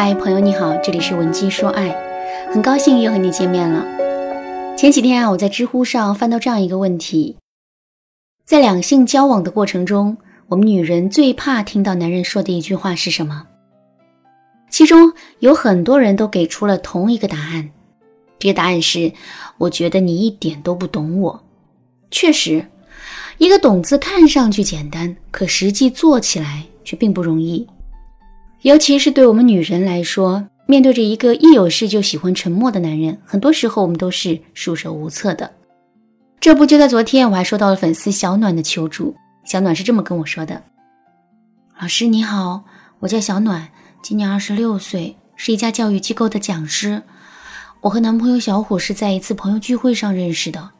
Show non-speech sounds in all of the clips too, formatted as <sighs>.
嗨，朋友你好，这里是文姬说爱，很高兴又和你见面了。前几天啊，我在知乎上翻到这样一个问题：在两性交往的过程中，我们女人最怕听到男人说的一句话是什么？其中有很多人都给出了同一个答案，这个答案是：我觉得你一点都不懂我。确实，一个“懂”字看上去简单，可实际做起来却并不容易。尤其是对我们女人来说，面对着一个一有事就喜欢沉默的男人，很多时候我们都是束手无策的。这不就在昨天，我还收到了粉丝小暖的求助。小暖是这么跟我说的：“老师你好，我叫小暖，今年二十六岁，是一家教育机构的讲师。我和男朋友小虎是在一次朋友聚会上认识的，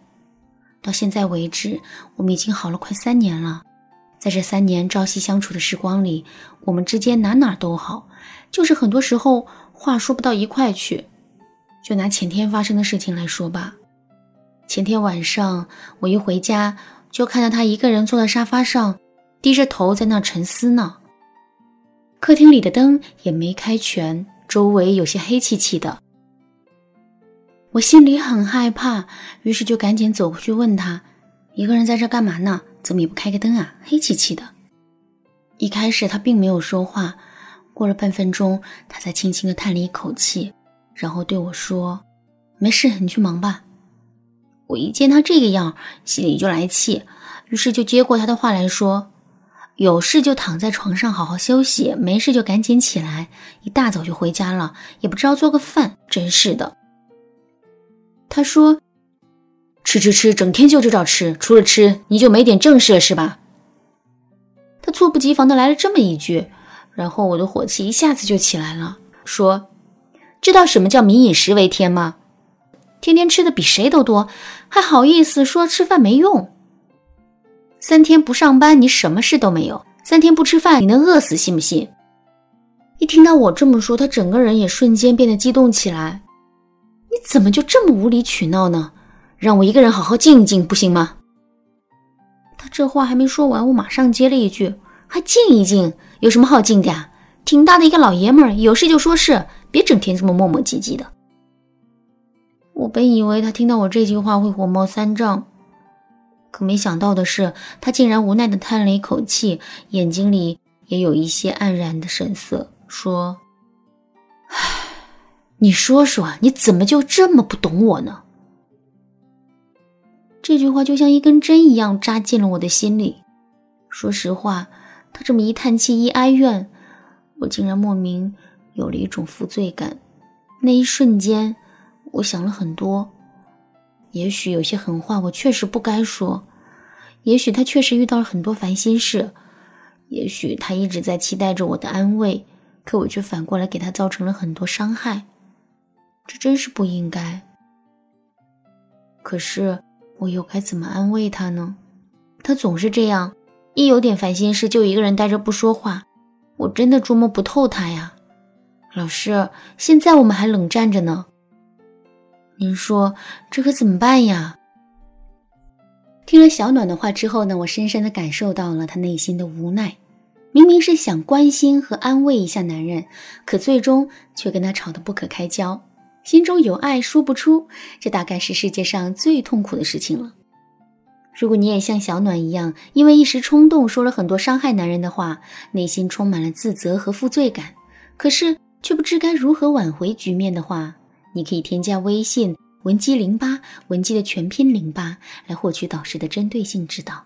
到现在为止，我们已经好了快三年了。”在这三年朝夕相处的时光里，我们之间哪哪都好，就是很多时候话说不到一块去。就拿前天发生的事情来说吧，前天晚上我一回家，就看到他一个人坐在沙发上，低着头在那沉思呢。客厅里的灯也没开全，周围有些黑漆漆的。我心里很害怕，于是就赶紧走过去问他：“一个人在这干嘛呢？”怎么也不开个灯啊？黑漆漆的。一开始他并没有说话，过了半分钟，他才轻轻的叹了一口气，然后对我说：“没事，你去忙吧。”我一见他这个样，心里就来气，于是就接过他的话来说：“有事就躺在床上好好休息，没事就赶紧起来，一大早就回家了，也不知道做个饭，真是的。”他说。吃吃吃，整天就知道吃，除了吃你就没点正事了是吧？他猝不及防的来了这么一句，然后我的火气一下子就起来了，说：“知道什么叫民以食为天吗？天天吃的比谁都多，还好意思说吃饭没用？三天不上班你什么事都没有，三天不吃饭你能饿死信不信？”一听到我这么说，他整个人也瞬间变得激动起来。你怎么就这么无理取闹呢？让我一个人好好静一静，不行吗？他这话还没说完，我马上接了一句：“还静一静？有什么好静的呀？挺大的一个老爷们儿，有事就说事，别整天这么磨磨唧唧的。”我本以为他听到我这句话会火冒三丈，可没想到的是，他竟然无奈的叹了一口气，眼睛里也有一些黯然的神色，说：“ <sighs> 唉，你说说，你怎么就这么不懂我呢？”这句话就像一根针一样扎进了我的心里。说实话，他这么一叹气、一哀怨，我竟然莫名有了一种负罪感。那一瞬间，我想了很多。也许有些狠话我确实不该说，也许他确实遇到了很多烦心事，也许他一直在期待着我的安慰，可我却反过来给他造成了很多伤害。这真是不应该。可是。我又该怎么安慰他呢？他总是这样，一有点烦心事就一个人呆着不说话，我真的捉摸不透他呀。老师，现在我们还冷战着呢，您说这可怎么办呀？听了小暖的话之后呢，我深深的感受到了她内心的无奈。明明是想关心和安慰一下男人，可最终却跟他吵得不可开交。心中有爱说不出，这大概是世界上最痛苦的事情了。如果你也像小暖一样，因为一时冲动说了很多伤害男人的话，内心充满了自责和负罪感，可是却不知该如何挽回局面的话，你可以添加微信文姬零八，文姬的全拼零八，来获取导师的针对性指导。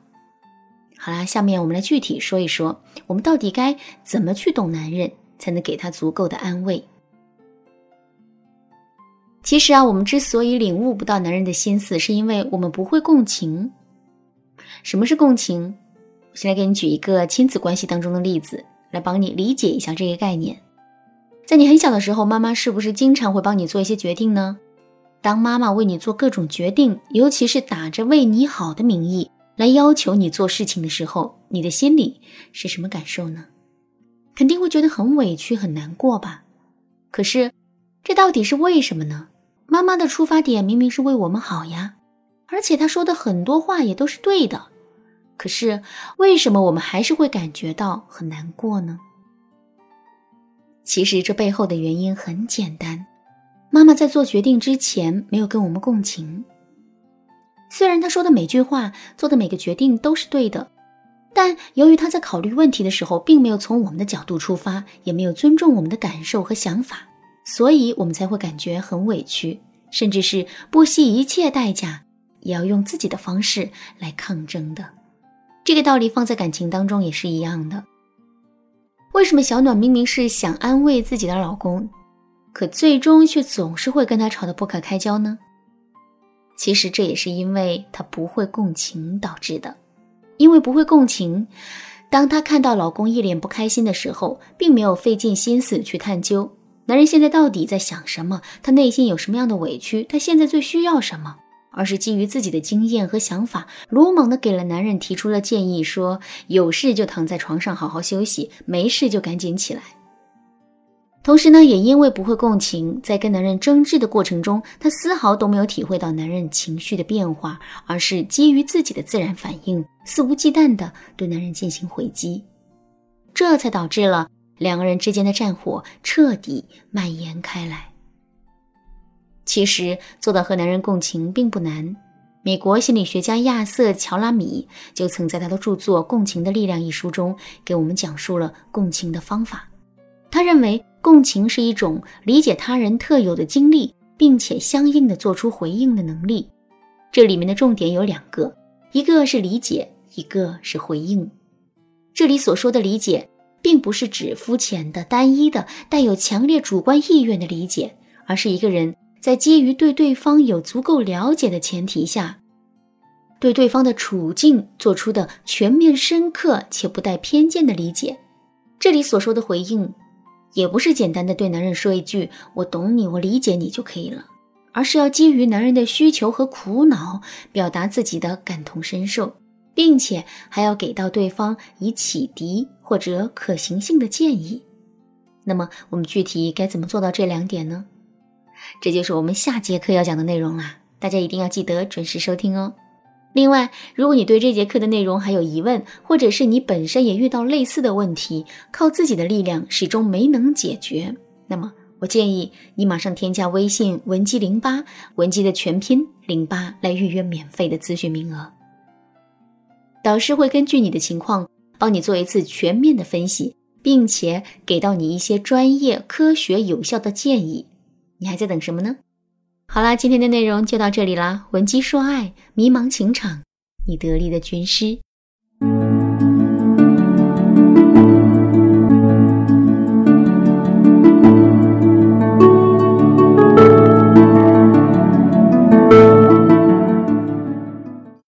好啦，下面我们来具体说一说，我们到底该怎么去懂男人，才能给他足够的安慰。其实啊，我们之所以领悟不到男人的心思，是因为我们不会共情。什么是共情？我先来给你举一个亲子关系当中的例子，来帮你理解一下这个概念。在你很小的时候，妈妈是不是经常会帮你做一些决定呢？当妈妈为你做各种决定，尤其是打着为你好的名义来要求你做事情的时候，你的心里是什么感受呢？肯定会觉得很委屈、很难过吧？可是，这到底是为什么呢？妈妈的出发点明明是为我们好呀，而且她说的很多话也都是对的，可是为什么我们还是会感觉到很难过呢？其实这背后的原因很简单，妈妈在做决定之前没有跟我们共情。虽然她说的每句话、做的每个决定都是对的，但由于她在考虑问题的时候，并没有从我们的角度出发，也没有尊重我们的感受和想法，所以我们才会感觉很委屈，甚至是不惜一切代价也要用自己的方式来抗争的。这个道理放在感情当中也是一样的。为什么小暖明明是想安慰自己的老公，可最终却总是会跟他吵得不可开交呢？其实这也是因为她不会共情导致的。因为不会共情，当她看到老公一脸不开心的时候，并没有费尽心思去探究男人现在到底在想什么，他内心有什么样的委屈，他现在最需要什么。而是基于自己的经验和想法，鲁莽的给了男人提出了建议，说有事就躺在床上好好休息，没事就赶紧起来。同时呢，也因为不会共情，在跟男人争执的过程中，她丝毫都没有体会到男人情绪的变化，而是基于自己的自然反应，肆无忌惮的对男人进行回击，这才导致了两个人之间的战火彻底蔓延开来。其实做到和男人共情并不难。美国心理学家亚瑟·乔拉米就曾在他的著作《共情的力量》一书中给我们讲述了共情的方法。他认为，共情是一种理解他人特有的经历，并且相应的做出回应的能力。这里面的重点有两个，一个是理解，一个是回应。这里所说的理解，并不是指肤浅的、单一的、带有强烈主观意愿的理解，而是一个人。在基于对对方有足够了解的前提下，对对方的处境做出的全面、深刻且不带偏见的理解。这里所说的回应，也不是简单的对男人说一句“我懂你，我理解你”就可以了，而是要基于男人的需求和苦恼，表达自己的感同身受，并且还要给到对方以启迪或者可行性的建议。那么，我们具体该怎么做到这两点呢？这就是我们下节课要讲的内容啦，大家一定要记得准时收听哦。另外，如果你对这节课的内容还有疑问，或者是你本身也遇到类似的问题，靠自己的力量始终没能解决，那么我建议你马上添加微信文姬零八，文姬的全拼零八来预约免费的咨询名额。导师会根据你的情况帮你做一次全面的分析，并且给到你一些专业、科学、有效的建议。你还在等什么呢？好啦，今天的内容就到这里啦。闻鸡说爱，迷茫情场，你得力的军师。